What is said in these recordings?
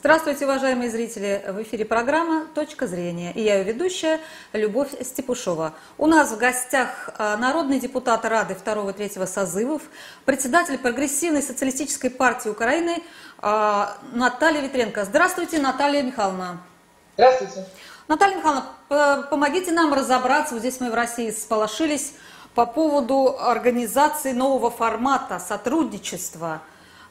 Здравствуйте, уважаемые зрители! В эфире программа «Точка зрения» и я ее ведущая Любовь Степушова. У нас в гостях а, народный депутат Рады 2 и 3 созывов, председатель Прогрессивной социалистической партии Украины а, Наталья Ветренко. Здравствуйте, Наталья Михайловна! Здравствуйте! Наталья Михайловна, помогите нам разобраться, вот здесь мы в России сполошились, по поводу организации нового формата сотрудничества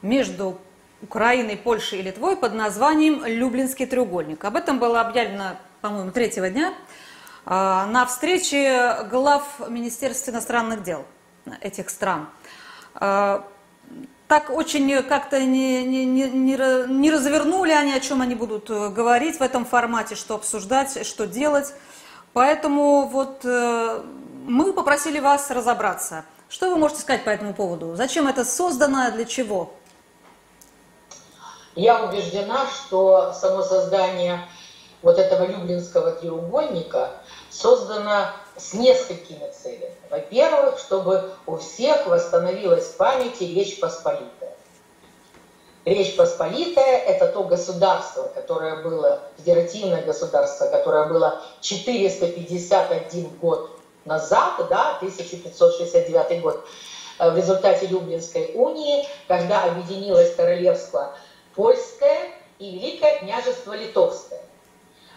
между Украиной, Польшей и Литвой под названием «Люблинский треугольник». Об этом было объявлено, по-моему, третьего дня а, на встрече глав Министерства иностранных дел этих стран. А, так очень как-то не, не, не, не развернули они, о чем они будут э, говорить в этом формате, что обсуждать, что делать. Поэтому вот э, мы попросили вас разобраться. Что вы можете сказать по этому поводу? Зачем это создано, для чего? Я убеждена, что само создание вот этого Люблинского треугольника создано с несколькими целями. Во-первых, чтобы у всех восстановилась в памяти Речь Посполитая. Речь Посполитая – это то государство, которое было, федеративное государство, которое было 451 год назад, да, 1569 год, э, в результате Люблинской унии, когда объединилось королевство Польское и Великое княжество Литовское.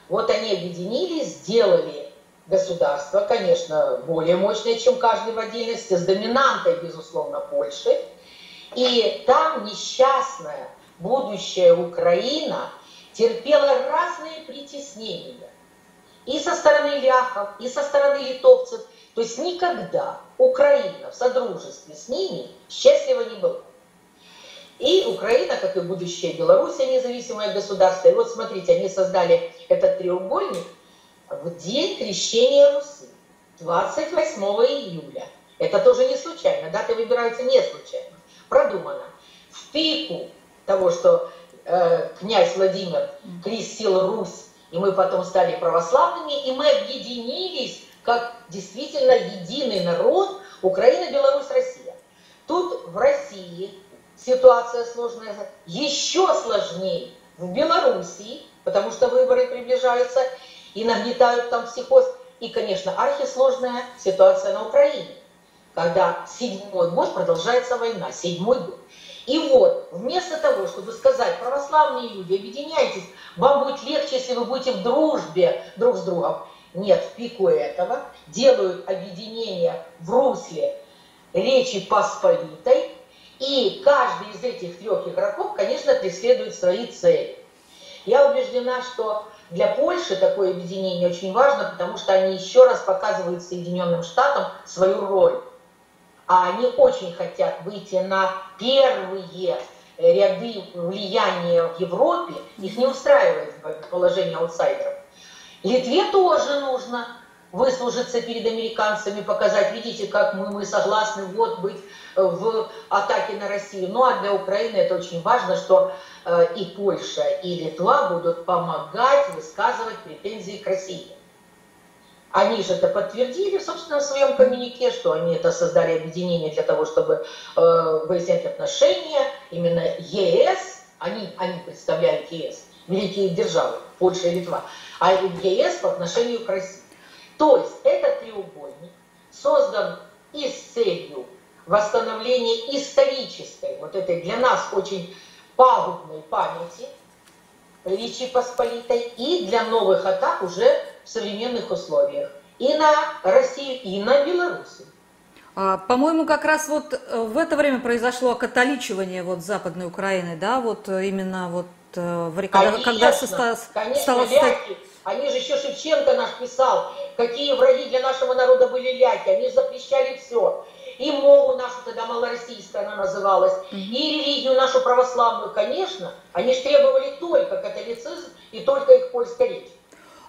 Вот они объединились, сделали государство, конечно, более мощное, чем каждый в отдельности, с доминантой, безусловно, Польши. И там несчастная будущая Украина терпела разные притеснения. И со стороны ляхов, и со стороны литовцев. То есть никогда Украина в содружестве с ними счастлива не была. И Украина, как и будущее Белоруссия, независимое государство. И вот смотрите, они создали этот треугольник в день крещения Руси, 28 июля. Это тоже не случайно, даты выбираются не случайно, продумано. В пику того, что э, князь Владимир крестил Русь, и мы потом стали православными, и мы объединились как действительно единый народ Украина, Беларусь, Россия. Тут в России ситуация сложная, еще сложнее в Белоруссии, потому что выборы приближаются и нагнетают там психоз. И, конечно, архисложная ситуация на Украине, когда седьмой год продолжается война, седьмой год. И вот, вместо того, чтобы сказать, православные люди, объединяйтесь, вам будет легче, если вы будете в дружбе друг с другом. Нет, в пику этого делают объединение в русле Речи Посполитой, и каждый из этих трех игроков, конечно, преследует свои цели. Я убеждена, что для Польши такое объединение очень важно, потому что они еще раз показывают Соединенным Штатам свою роль. А они очень хотят выйти на первые ряды влияния в Европе. Их не устраивает положение аутсайдеров. Литве тоже нужно выслужиться перед американцами, показать, видите, как мы, мы согласны вот быть в атаке на Россию. Ну а для Украины это очень важно, что э, и Польша, и Литва будут помогать высказывать претензии к России. Они же это подтвердили, собственно, в своем коммюнике, что они это создали объединение для того, чтобы э, выяснять отношения. Именно ЕС, они, они представляют ЕС, великие державы, Польша и Литва, а ЕС по отношению к России. То есть этот треугольник создан и с целью восстановления исторической, вот этой для нас очень пагубной памяти Речи Посполитой и для новых атак уже в современных условиях. И на Россию, и на Белоруссию. А, по-моему, как раз вот э, в это время произошло католичивание вот Западной Украины, да, вот именно вот э, в когда, когда соста... конечно, стало... ляки, они же еще Шевченко наш писал, какие враги для нашего народа были ляки, они же запрещали все и мову нашу, тогда малороссийская она называлась, и религию нашу православную, конечно, они же требовали только католицизм и только их польская речь.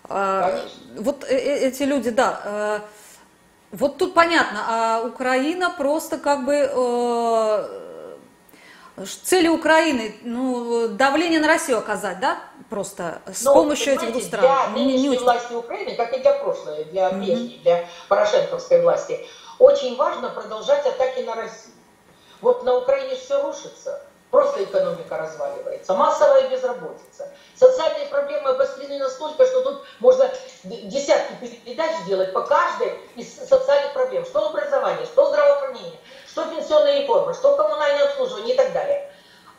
А, вот э, э, эти люди, да, э, вот тут понятно, а Украина просто как бы цели Украины, ну, давление на Россию оказать, да, просто с Но, помощью этих двух стран. Для нынешней не, власти Украины, как и для прошлой, для прежней, mm-hmm. для порошенковской власти, очень важно продолжать атаки на Россию. Вот на Украине все рушится, просто экономика разваливается, массовая безработица. Социальные проблемы обострены настолько, что тут можно десятки передач сделать по каждой из социальных проблем. Что образование, что здравоохранение, что пенсионная реформа, что коммунальное обслуживание и так далее.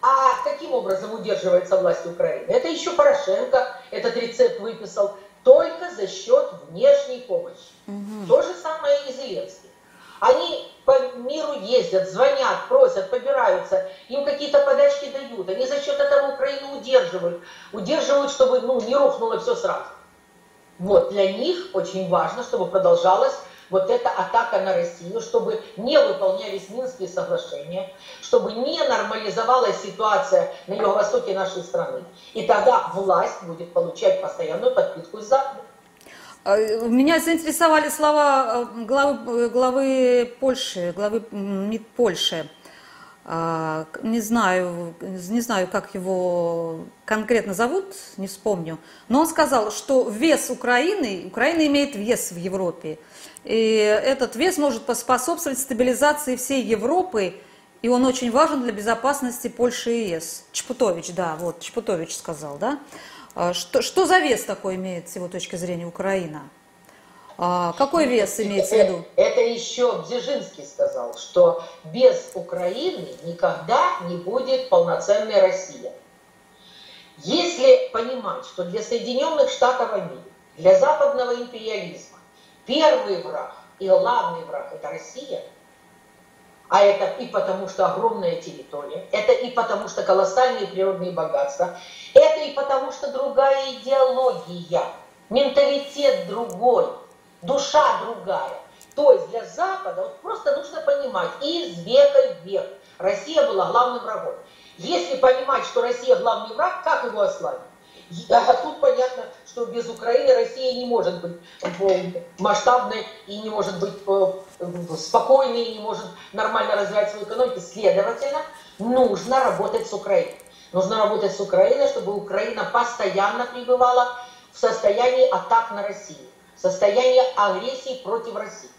А каким образом удерживается власть Украины? Это еще Порошенко этот рецепт выписал только за счет внешней помощи. Угу. То же самое и Зеленский. Они по миру ездят, звонят, просят, побираются, им какие-то подачки дают. Они за счет этого Украину удерживают. Удерживают, чтобы ну, не рухнуло все сразу. Вот, для них очень важно, чтобы продолжалась вот эта атака на Россию, чтобы не выполнялись Минские соглашения, чтобы не нормализовалась ситуация на юго-востоке нашей страны. И тогда власть будет получать постоянную подпитку из Запада. Э, меня заинтересовали слова э, главы, главы Польши, главы МИД Польши. А, не знаю, не знаю, как его конкретно зовут, не вспомню. Но он сказал, что вес Украины, Украина имеет вес в Европе. И этот вес может поспособствовать стабилизации всей Европы, и он очень важен для безопасности Польши и ЕС. Чпутович, да, вот, Чпутович сказал, да. А что, что за вес такой имеет с его точки зрения Украина? А, какой вес имеется в виду? Это еще Бзежинский сказал, что без Украины никогда не будет полноценной Россия. Если понимать, что для Соединенных Штатов Америки, для западного империализма первый враг и главный враг – это Россия – а это и потому, что огромная территория, это и потому, что колоссальные природные богатства, это и потому, что другая идеология, менталитет другой, душа другая. То есть для Запада вот просто нужно понимать, из века в век Россия была главным врагом. Если понимать, что Россия главный враг, как его ослабить? А тут понятно, что без Украины Россия не может быть э, масштабной и не может быть э, спокойной, и не может нормально развивать свою экономику. Следовательно, нужно работать с Украиной. Нужно работать с Украиной, чтобы Украина постоянно пребывала в состоянии атак на Россию, в состоянии агрессии против России.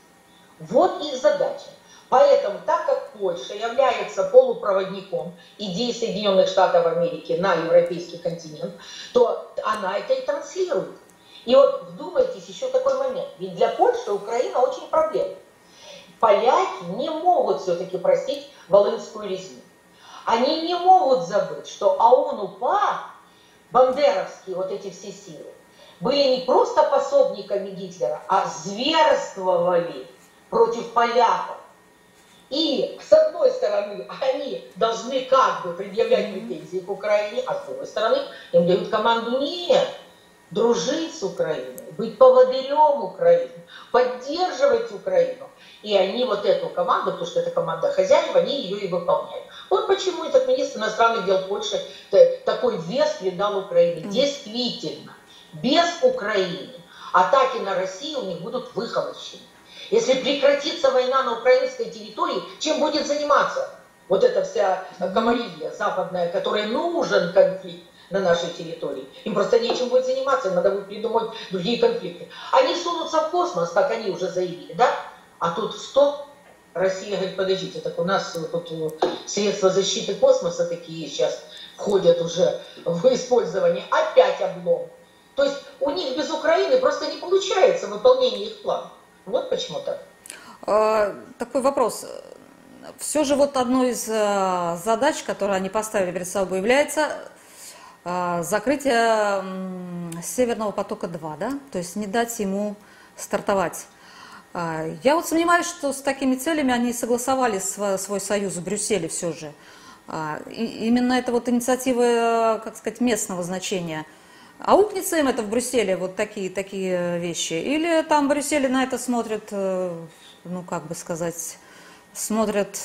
Вот их задача. Поэтому, так как Польша является полупроводником идей Соединенных Штатов Америки на европейский континент, то она это и транслирует. И вот вдумайтесь, еще такой момент. Ведь для Польши Украина очень проблемна. Поляки не могут все-таки простить Волынскую резню. Они не могут забыть, что АОН-УПА, бандеровские вот эти все силы, были не просто пособниками Гитлера, а зверствовали против поляков. И, с одной стороны, они должны как бы предъявлять претензии к Украине, а с другой стороны, им дают команду нет, дружить с Украиной, быть поводырем Украины, поддерживать Украину. И они вот эту команду, потому что это команда хозяев, они ее и выполняют. Вот почему этот министр иностранных дел Польши такой вес придал Украине. Действительно, без Украины атаки на Россию у них будут выхолощены. Если прекратится война на украинской территории, чем будет заниматься вот эта вся комарилья западная, которая нужен конфликт на нашей территории. Им просто нечем будет заниматься, им надо будет придумать другие конфликты. Они сунутся в космос, как они уже заявили, да? А тут стоп, Россия говорит, подождите, так у нас тут средства защиты космоса такие сейчас входят уже в использование. Опять облом. То есть у них без Украины просто не получается выполнение их планов. Вот почему так. А, такой вопрос. Все же вот одной из э, задач, которые они поставили перед собой, является э, закрытие Северного потока-2, да? То есть не дать ему стартовать. А, я вот сомневаюсь, что с такими целями они согласовали свой союз в Брюсселе все же. А, и именно это вот инициатива, э, как сказать, местного значения – Аукнется им это в Брюсселе, вот такие, такие вещи? Или там в Брюсселе на это смотрят, э, ну, как бы сказать, смотрят,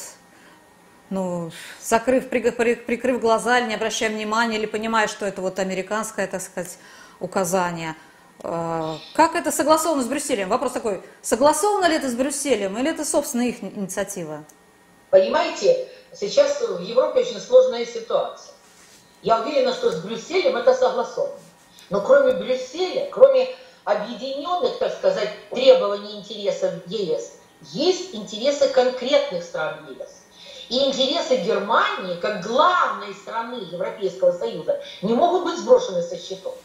ну, закрыв, прикрыв глаза, не обращая внимания, или понимая, что это вот американское, так сказать, указание. Э, как это согласовано с Брюсселем? Вопрос такой, согласовано ли это с Брюсселем, или это, собственно, их инициатива? Понимаете, сейчас в Европе очень сложная ситуация. Я уверена, что с Брюсселем это согласовано. Но кроме Брюсселя, кроме объединенных, так сказать, требований интересов ЕС, есть интересы конкретных стран ЕС. И интересы Германии, как главной страны Европейского Союза, не могут быть сброшены со счетов.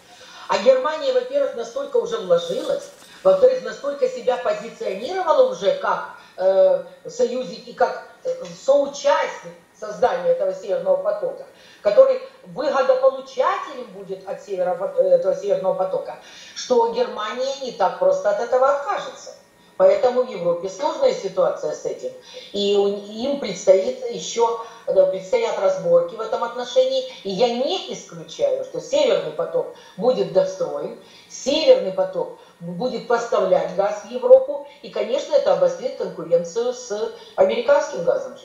А Германия, во-первых, настолько уже вложилась, во-вторых, настолько себя позиционировала уже как э, союзник и как э, соучастник создания этого Северного потока, который выгодополучателем будет от севера, э, этого Северного потока, что Германия не так просто от этого откажется. Поэтому в Европе сложная ситуация с этим. И им предстоит еще, предстоят разборки в этом отношении. И я не исключаю, что Северный поток будет достроен, Северный поток будет поставлять газ в Европу, и, конечно, это обострит конкуренцию с американским газом в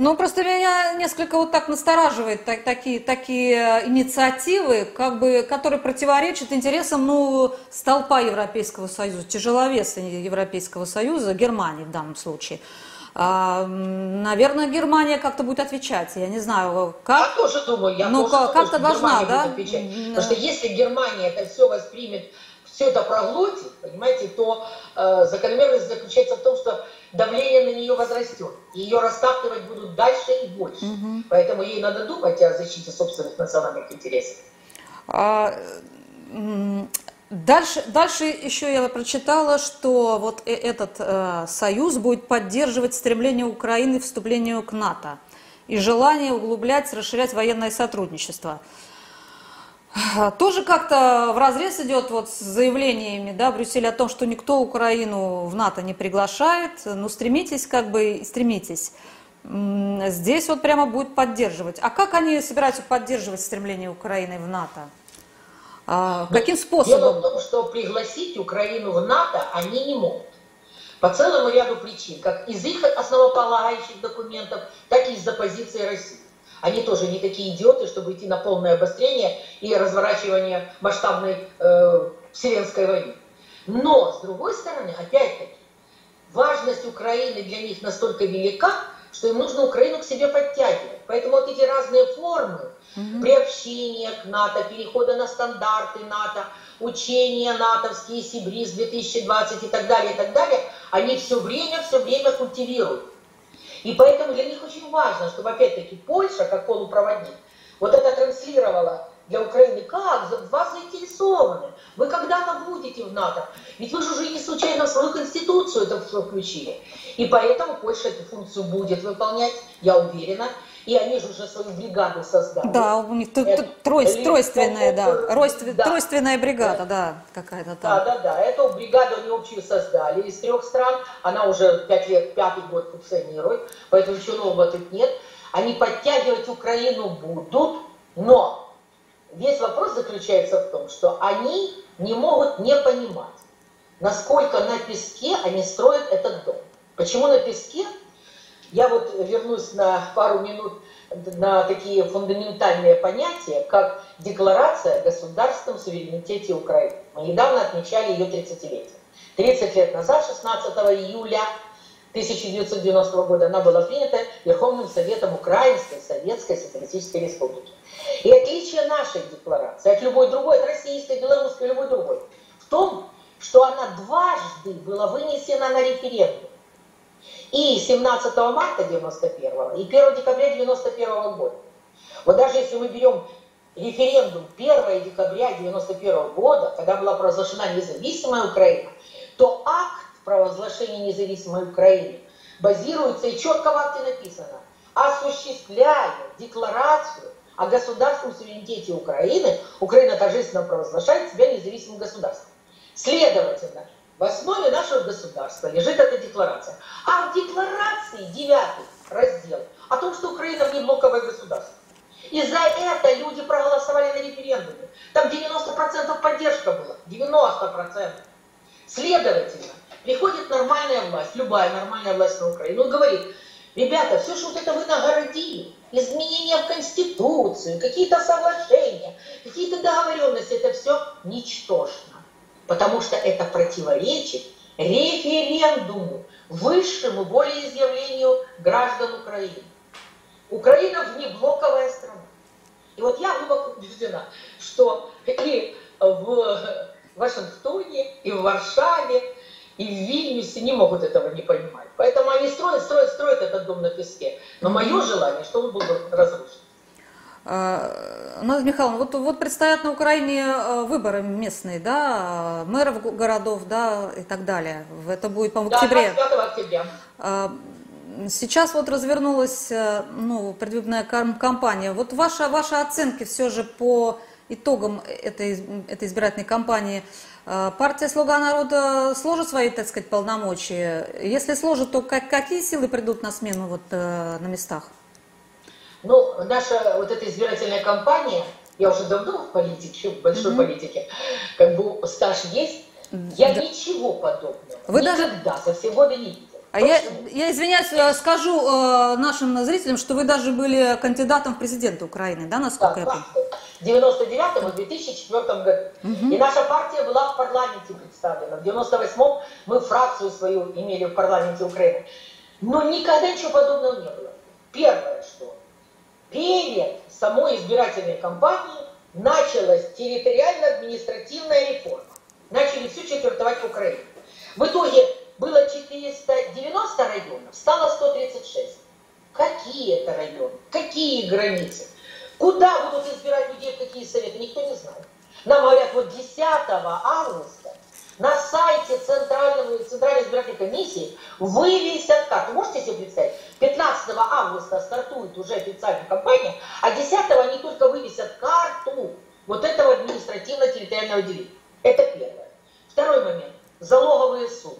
ну, просто меня несколько вот так настораживает так, такие, такие инициативы, как бы, которые противоречат интересам ну, столпа Европейского Союза, тяжеловеса Европейского Союза, Германии в данном случае. А, наверное, Германия как-то будет отвечать. Я не знаю, как. Я тоже думаю, я ну, тоже как-то должна, да? отвечать. Потому что если Германия это все воспримет все это проглотит, понимаете, то э, закономерность заключается в том, что давление на нее возрастет. Ее растаптывать будут дальше и больше. Угу. Поэтому ей надо думать о защите собственных национальных интересов. А, дальше, дальше еще я прочитала, что вот э, этот э, союз будет поддерживать стремление Украины к вступлению к НАТО и желание углублять, расширять военное сотрудничество. Тоже как-то в разрез идет вот с заявлениями да, Брюсселя о том, что никто Украину в НАТО не приглашает. Ну, стремитесь, как бы, стремитесь. Здесь вот прямо будет поддерживать. А как они собираются поддерживать стремление Украины в НАТО? А, каким способом? Дело в том, что пригласить Украину в НАТО они не могут. По целому ряду причин, как из их основополагающих документов, так и из-за позиции России. Они тоже не такие идиоты, чтобы идти на полное обострение и разворачивание масштабной э, вселенской войны. Но, с другой стороны, опять-таки, важность Украины для них настолько велика, что им нужно Украину к себе подтягивать. Поэтому вот эти разные формы угу. приобщения к НАТО, перехода на стандарты НАТО, учения натовские, Сибриз 2020 и так далее, и так далее, они все время, все время культивируют. И поэтому для них очень важно, чтобы опять-таки Польша, как полупроводник, вот это транслировала для Украины. Как? Вас заинтересованы. Вы когда-то будете в НАТО. Ведь вы же уже не случайно в свою конституцию это все включили. И поэтому Польша эту функцию будет выполнять, я уверена. И они же уже свою бригаду создали. Да, у них это, тройственная, тройственная, да, Ройствен, да, тройственная бригада, да, какая-то там. Да, да, да, эту бригаду они общую создали из трех стран, она уже пять лет, пятый год функционирует, поэтому ничего нового тут нет. Они подтягивать Украину будут, но весь вопрос заключается в том, что они не могут не понимать, насколько на песке они строят этот дом. Почему на песке? Я вот вернусь на пару минут на такие фундаментальные понятия, как Декларация о государственном суверенитете Украины. Мы недавно отмечали ее 30-летие. 30 лет назад, 16 июля 1990 года, она была принята Верховным Советом Украинской Советской Социалистической Республики. И отличие нашей декларации от любой другой, от российской, белорусской, любой другой, в том, что она дважды была вынесена на референдум. И 17 марта 91 и 1 декабря 91 года. Вот даже если мы берем референдум 1 декабря 91 года, когда была провозглашена независимая Украина, то акт провозглашения независимой Украины базируется, и четко в акте написано, осуществляя декларацию о государственном суверенитете Украины, Украина торжественно провозглашает себя независимым государством. Следовательно, в основе нашего государства лежит эта декларация. А в декларации, девятый раздел, о том, что Украина не блоковое государство. И за это люди проголосовали на референдуме. Там 90% поддержка была. 90%. Следовательно, приходит нормальная власть, любая нормальная власть на Украину, и говорит, ребята, все, что вот это вы нагородили, изменения в Конституцию, какие-то соглашения, какие-то договоренности, это все ничтожно потому что это противоречит референдуму, высшему волеизъявлению граждан Украины. Украина внеблоковая страна. И вот я глубоко убеждена, что и в Вашингтоне, и в Варшаве, и в Вильнюсе не могут этого не понимать. Поэтому они строят, строят, строят этот дом на песке. Но мое желание, чтобы он был разрушен. А, Надя Михайловна, вот, вот предстоят на Украине э, выборы местные, да, мэров городов, да, и так далее. Это будет, по-моему, в октябре. Да, 25 октября. А, сейчас вот развернулась э, ну, предвыборная кампания. Вот ваша, ваши оценки все же по итогам этой, этой избирательной кампании. Партия «Слуга народа» сложит свои, так сказать, полномочия? Если сложит, то как, какие силы придут на смену вот, э, на местах? Ну, наша вот эта избирательная кампания, я уже давно в политике, в большой mm-hmm. политике, как бы стаж есть, я да. ничего подобного Вы никогда даже... за все годы не видела. А я, я, извиняюсь, э, скажу э, нашим зрителям, что вы даже были кандидатом в президенты Украины, да, насколько да, я понимаю? В 99 и 2004 году. Угу. И наша партия была в парламенте представлена. В 98-м мы фракцию свою имели в парламенте Украины. Но никогда ничего подобного не было. Первое, что перед самой избирательной кампанией началась территориально-административная реформа. Начали все четвертовать Украину. В итоге было 490 районов, стало 136. Какие это районы? Какие границы? Куда будут избирать людей, в какие советы? Никто не знает. Нам говорят, вот 10 августа на сайте Центрального, Центральной избирательной комиссии вывесят карту. Можете себе представить? 15 августа стартует уже официальная кампания, а 10 они только вывесят карту вот этого административно-территориального деления. Это первое. Второй момент. Залоговые суммы.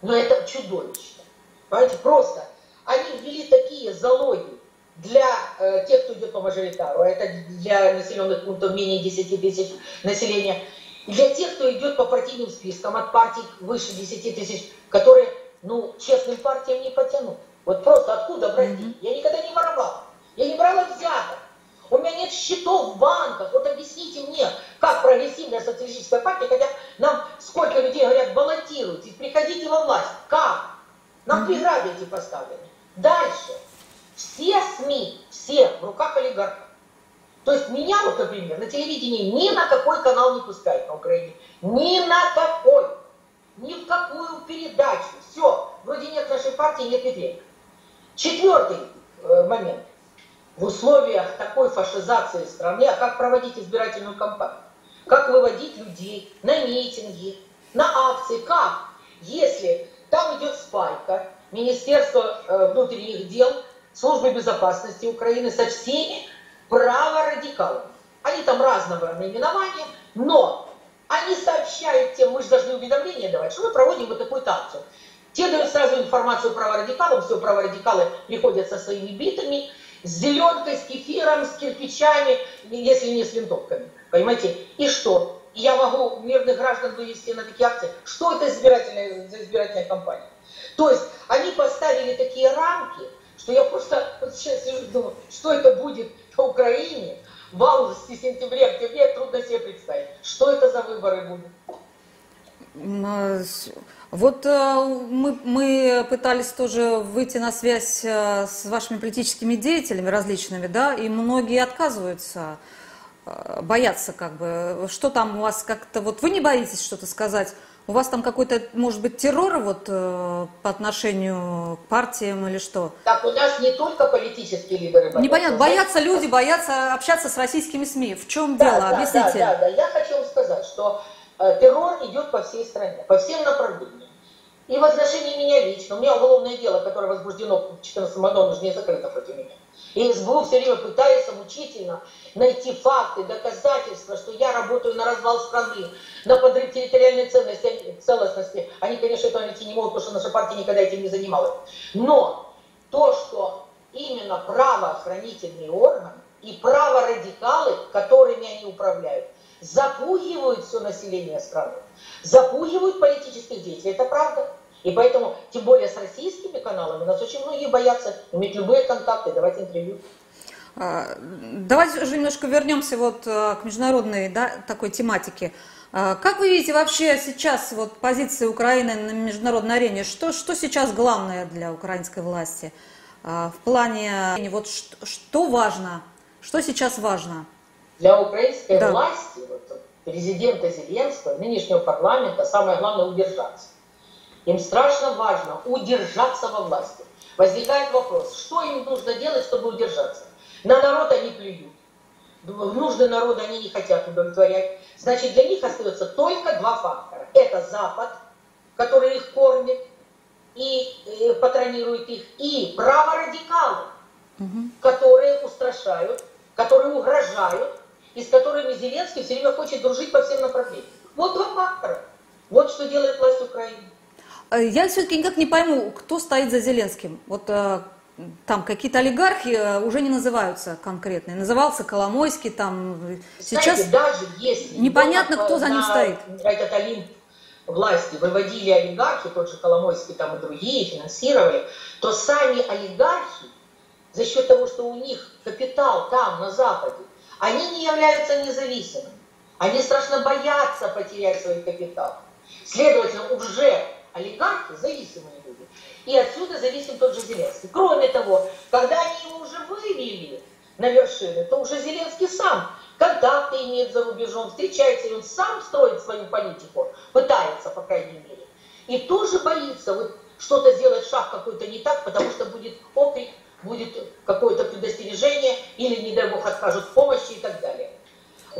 Но это чудовищно. Понимаете, просто они ввели такие залоги для э, тех, кто идет по мажоритару, а это для населенных пунктов менее 10 тысяч населения, для тех, кто идет по партийным спискам от партий выше 10 тысяч, которые, ну, честным партиям не потянут. Вот просто откуда брать деньги? Я никогда не воровала. Я не брала взяток. У меня нет счетов в банках. Вот объясните мне, как прогрессивная социалистическая партия, хотя нам сколько людей говорят, баллотируйтесь, приходите во власть. Как? Нам преграды эти поставлены. Дальше. Все СМИ, все в руках олигархов. То есть меня, вот, например, на телевидении ни на какой канал не пускают на Украине. Ни на какой. Ни в какую передачу. Все. Вроде нет нашей партии, нет Петренко. Четвертый э, момент. В условиях такой фашизации страны, а как проводить избирательную кампанию? Как выводить людей на митинги, на акции? Как? Если там идет спайка, Министерство э, внутренних дел, Службы безопасности Украины со всеми праворадикалами. Они там разного наименования, но они сообщают тем, мы же должны уведомления давать, что мы проводим вот такую акцию. Те дают сразу информацию праворадикалам, все праворадикалы приходят со своими битами, с зеленкой, с кефиром, с кирпичами, если не с винтовками. Понимаете? И что? Я могу мирных граждан вывести на такие акции. Что это избирательная, за избирательная кампания? То есть они поставили такие рамки, что я просто вот сейчас сижу думаю, что это будет на Украине в августе, сентябре, октябре, трудно себе представить. Что это за выборы будут? А, вот э, мы, мы пытались тоже выйти на связь э, с вашими политическими деятелями различными, да, и многие отказываются, э, боятся как бы. Что там у вас как-то, вот вы не боитесь что-то сказать? У вас там какой-то, может быть, террор вот по отношению к партиям или что? Так, у нас не только политические лидеры боятся. Непонятно, боятся люди, боятся общаться с российскими СМИ. В чем да, дело? Да, Объясните. Да, да, да. Я хочу вам сказать, что Э, террор идет по всей стране, по всем направлениям. И в отношении меня лично, у меня уголовное дело, которое возбуждено в 14 году, оно же не закрыто против меня. И СБУ все время пытается мучительно найти факты, доказательства, что я работаю на развал страны, на подрыв территориальной ценности, целостности. Они, конечно, это найти не могут, потому что наша партия никогда этим не занималась. Но то, что именно правоохранительный орган и праворадикалы, которыми они управляют, запугивают все население страны, запугивают политических деятелей, это правда. И поэтому, тем более с российскими каналами, нас очень многие боятся иметь любые контакты, давать интервью. А, давайте уже немножко вернемся вот а, к международной да, такой тематике. А, как вы видите вообще сейчас вот позиции Украины на международной арене? Что, что сейчас главное для украинской власти в плане вот что, что важно, что сейчас важно? Для украинской да. власти, вот, президента Зеленского, нынешнего парламента, самое главное удержаться. Им страшно важно удержаться во власти. Возникает вопрос, что им нужно делать, чтобы удержаться? На народ они плюют. Нужды народа они не хотят удовлетворять. Значит, для них остается только два фактора. Это Запад, который их кормит и э, патронирует их, и праворадикалы, угу. которые устрашают, которые угрожают, и с которыми Зеленский все время хочет дружить по всем направлениям. Вот два фактора. Вот что делает власть Украины. Э, я все-таки никак не пойму, кто стоит за Зеленским. Вот э, там какие-то олигархи э, уже не называются конкретные. Назывался Коломойский, там сейчас Знаете, даже если непонятно, кто за ним стоит. Этот Олимп власти выводили олигархи, тот же Коломойский там и другие, финансировали, то сами олигархи за счет того, что у них капитал там, на Западе, они не являются независимыми. Они страшно боятся потерять свой капитал. Следовательно, уже олигархи зависимые люди. И отсюда зависим тот же Зеленский. Кроме того, когда они его уже вывели на вершины, то уже Зеленский сам контакты имеет за рубежом, встречается, и он сам строит свою политику, пытается, по крайней мере. И тоже боится вот что-то сделать, шаг какой-то не так, потому что будет окрик, будет какое-то предостережение, или, не дай бог, откажут помощи и так далее.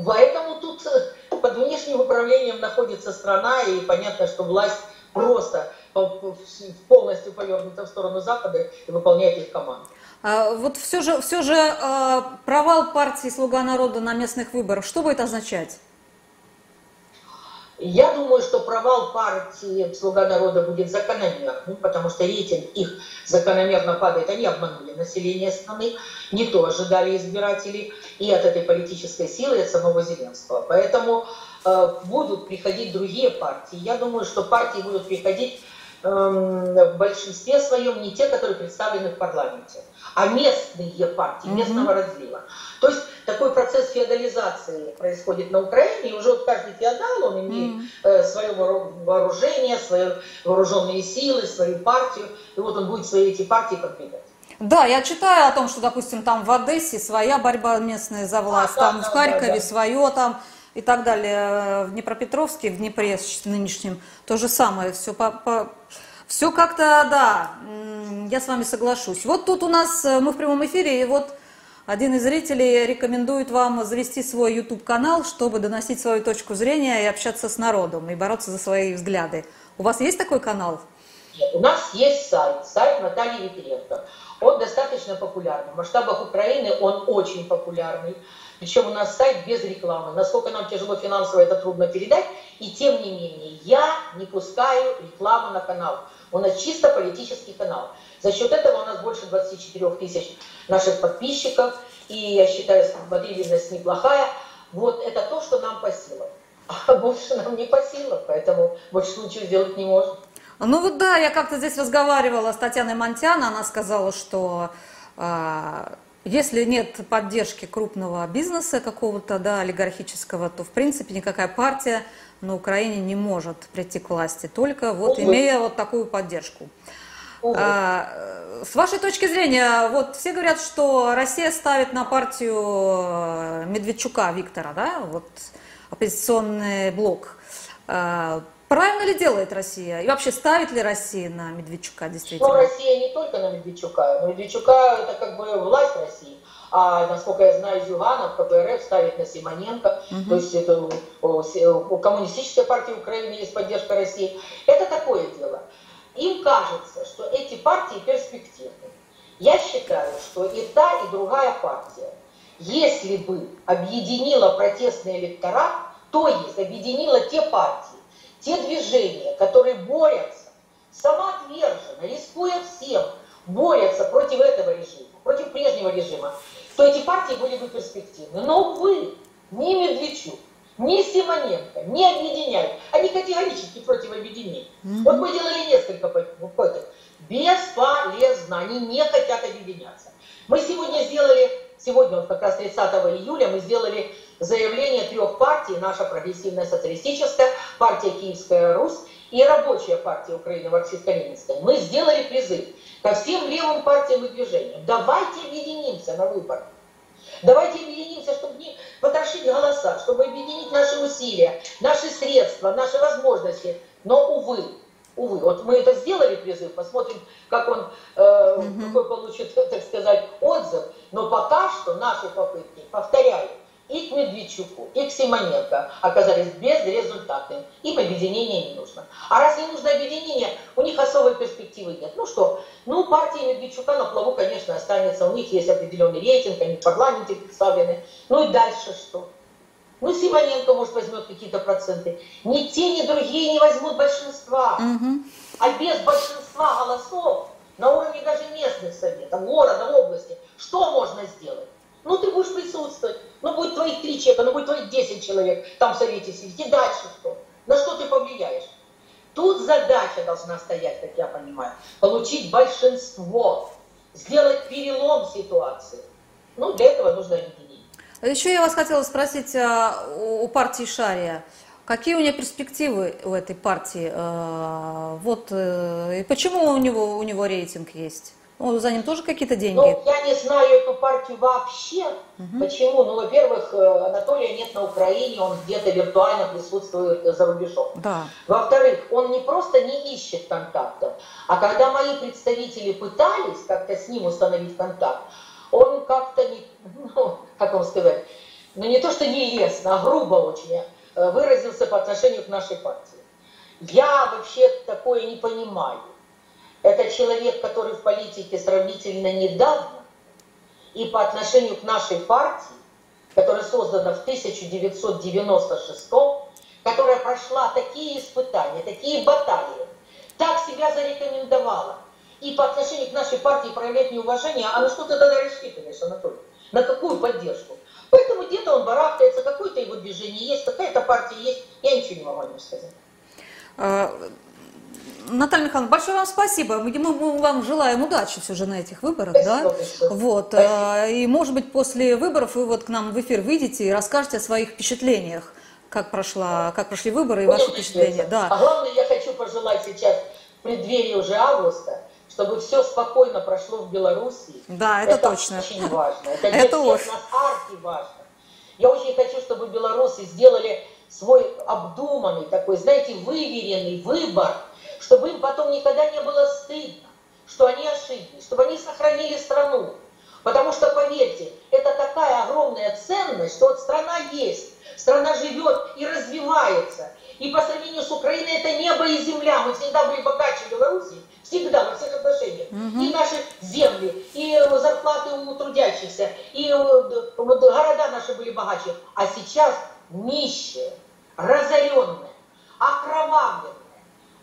Поэтому тут э, под внешним управлением находится страна, и понятно, что власть просто полностью повернута в сторону Запада и выполняет их команду. А, вот все же, все же а, провал партии «Слуга народа» на местных выборах, что будет означать? Я думаю, что провал партии «Слуга народа» будет закономерным, потому что рейтинг их закономерно падает. Они обманули население страны, не то ожидали избиратели и от этой политической силы, и от самого Зеленского. Поэтому э, будут приходить другие партии. Я думаю, что партии будут приходить в большинстве своем не те, которые представлены в парламенте а местные партии, местного mm-hmm. разлива. То есть такой процесс феодализации происходит на Украине, и уже вот каждый феодал, он имеет mm-hmm. свое вооружение, свои вооруженные силы, свою партию, и вот он будет свои эти партии продвигать. Да, я читаю о том, что, допустим, там в Одессе своя борьба местная за власть, а, там да, в Харькове да, да. свое там и так далее, в Днепропетровске, в Днепре нынешнем то же самое, все по, по все как-то, да, я с вами соглашусь. Вот тут у нас, э, мы в прямом эфире, и вот один из зрителей рекомендует вам завести свой YouTube-канал, чтобы доносить свою точку зрения и общаться с народом, и бороться за свои взгляды. У вас есть такой канал? Нет, у нас есть сайт, сайт Натальи Ветренко. Он достаточно популярный. В масштабах Украины он очень популярный. Причем у нас сайт без рекламы. Насколько нам тяжело финансово, это трудно передать. И тем не менее, я не пускаю рекламу на канал. У нас чисто политический канал. За счет этого у нас больше 24 тысяч наших подписчиков. И я считаю, смотрибельность неплохая. Вот это то, что нам по силам. А больше нам не по силам, поэтому больше случаев сделать не можем. Ну вот да, я как-то здесь разговаривала с Татьяной Монтян, она сказала, что э, если нет поддержки крупного бизнеса какого-то, да, олигархического, то в принципе никакая партия на Украине не может прийти к власти, только вот Увы. имея вот такую поддержку. А, с вашей точки зрения, вот все говорят, что Россия ставит на партию э, Медведчука Виктора, да, вот оппозиционный блок. А, правильно ли делает Россия? И вообще ставит ли Россия на Медведчука действительно? Ну, Россия не только на Медведчука. Медведчука это как бы власть России. А насколько я знаю, Зюганов, КПРФ ставит на Симоненко, угу. то есть это у Коммунистической партии Украины есть поддержка России. Это такое дело. Им кажется, что эти партии перспективны. Я считаю, что и та, и другая партия, если бы объединила протестный электорат, то есть объединила те партии, те движения, которые борются самоотверженно, рискуя всем, борются против этого режима, против прежнего режима, то эти партии были бы перспективны. Но, увы, ни Медведчук, ни Симоненко не объединяют. Они категорически против объединения. Mm-hmm. Вот мы делали несколько попыток. Бесполезно. Они не хотят объединяться. Мы сегодня сделали, сегодня вот как раз 30 июля, мы сделали заявление трех партий, наша прогрессивная социалистическая, партия Киевская Русь и рабочая партия Украины марксистско-ленинская. Мы сделали призыв ко всем левым партиям и движениям. Давайте объединимся на выборах. Давайте объединимся, чтобы не потрошить голоса, чтобы объединить наши усилия, наши средства, наши возможности. Но, увы, Увы, вот мы это сделали призыв, посмотрим, как он, э, какой получит, так сказать, отзыв. Но пока что наши попытки, повторяю, и к Медведчуку, и к Симоненко оказались безрезультатными. Им объединение не нужно. А раз не нужно объединение, у них особой перспективы нет. Ну что, ну партия Медведчука на плаву, конечно, останется. У них есть определенный рейтинг, они в парламенте представлены. Ну и дальше что? Ну, Симоненко, может, возьмет какие-то проценты. Ни те, ни другие не возьмут большинства. Угу. А без большинства голосов на уровне даже местных советов, города, области, что можно сделать? Ну, ты будешь присутствовать. Ну, будет твоих три человека, ну, будет твоих десять человек там в совете сидеть. И дальше что? На что ты повлияешь? Тут задача должна стоять, как я понимаю. Получить большинство. Сделать перелом ситуации. Ну, для этого нужно объединение. Еще я вас хотела спросить а, у партии Шария. Какие у нее перспективы у этой партии? А, вот, э, и почему у него, у него рейтинг есть? Ну, за ним тоже какие-то деньги? Ну, я не знаю эту партию вообще. Угу. Почему? Ну, во-первых, э, Анатолия нет на Украине, он где-то виртуально присутствует за рубежом. Да. Во-вторых, он не просто не ищет контактов, а когда мои представители пытались как-то с ним установить контакт, он как-то не, ну, как вам сказать, ну не то что нелестно, а грубо очень э, выразился по отношению к нашей партии. Я вообще такое не понимаю. Это человек, который в политике сравнительно недавно, и по отношению к нашей партии, которая создана в 1996 которая прошла такие испытания, такие баталии, так себя зарекомендовала, и по отношению к нашей партии проявлять неуважение, а на что ты тогда рассчитываешь, Анатолий? На какую поддержку? Поэтому где-то он барахтается, какое-то его движение есть, какая-то партия есть, я ничего не могу нем сказать. Наталья Михайловна, большое вам спасибо. Мы, мы вам желаем удачи все же на этих выборах. Спасибо, да? Вот. Спасибо. И, может быть, после выборов вы вот к нам в эфир выйдете и расскажете о своих впечатлениях, как, прошла, как прошли выборы и ваши впечатления. Да. А главное, я хочу пожелать сейчас, в преддверии уже августа, чтобы все спокойно прошло в Беларуси. Да, это, это точно. очень важно. Это для это всех нас арки важно. Я очень хочу, чтобы белорусы сделали свой обдуманный, такой, знаете, выверенный выбор – чтобы им потом никогда не было стыдно, что они ошиблись, чтобы они сохранили страну. Потому что, поверьте, это такая огромная ценность, что вот страна есть, страна живет и развивается. И по сравнению с Украиной это небо и земля. Мы всегда были богаче Беларуси, всегда, во всех отношениях. Угу. И наши земли, и зарплаты у трудящихся, и города наши были богаче. А сейчас нищие, разоренные, окровавленные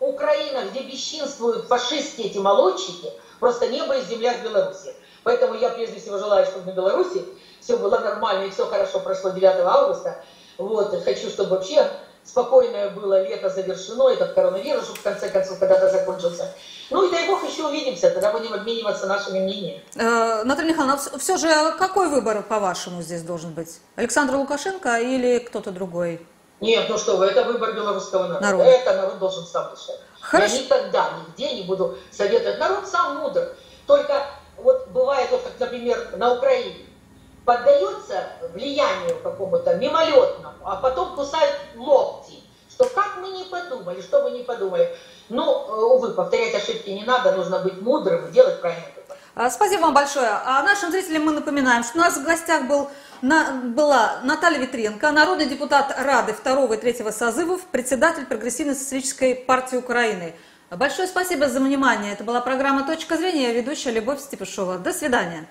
Украина, где бесчинствуют фашистские эти молодчики, просто небо и земля в Беларуси. Поэтому я прежде всего желаю, чтобы на Беларуси все было нормально и все хорошо прошло 9 августа. Вот, хочу, чтобы вообще спокойное было лето завершено, этот коронавирус в конце концов когда-то закончился. Ну и дай бог еще увидимся, тогда будем обмениваться нашими мнениями. Э, Наталья Михайловна, все же какой выбор, по-вашему, здесь должен быть? Александр Лукашенко или кто-то другой? Нет, ну что вы, это выбор белорусского народа. народа. Это народ должен сам решать. Хорошо. Я никогда, нигде не буду советовать. Народ сам мудр. Только вот бывает, вот как, например, на Украине, поддается влиянию какому-то мимолетному, а потом кусает локти, что как мы не подумали, что мы не подумали. Ну, э, увы, повторять ошибки не надо, нужно быть мудрым, делать правильно. А, спасибо вам большое. А нашим зрителям мы напоминаем, что у нас в гостях был, на, была Наталья Витренко, народный депутат Рады второго и третьего созывов, председатель Прогрессивной социалистической партии Украины. Большое спасибо за внимание. Это была программа «Точка зрения», ведущая Любовь Степешова. До свидания.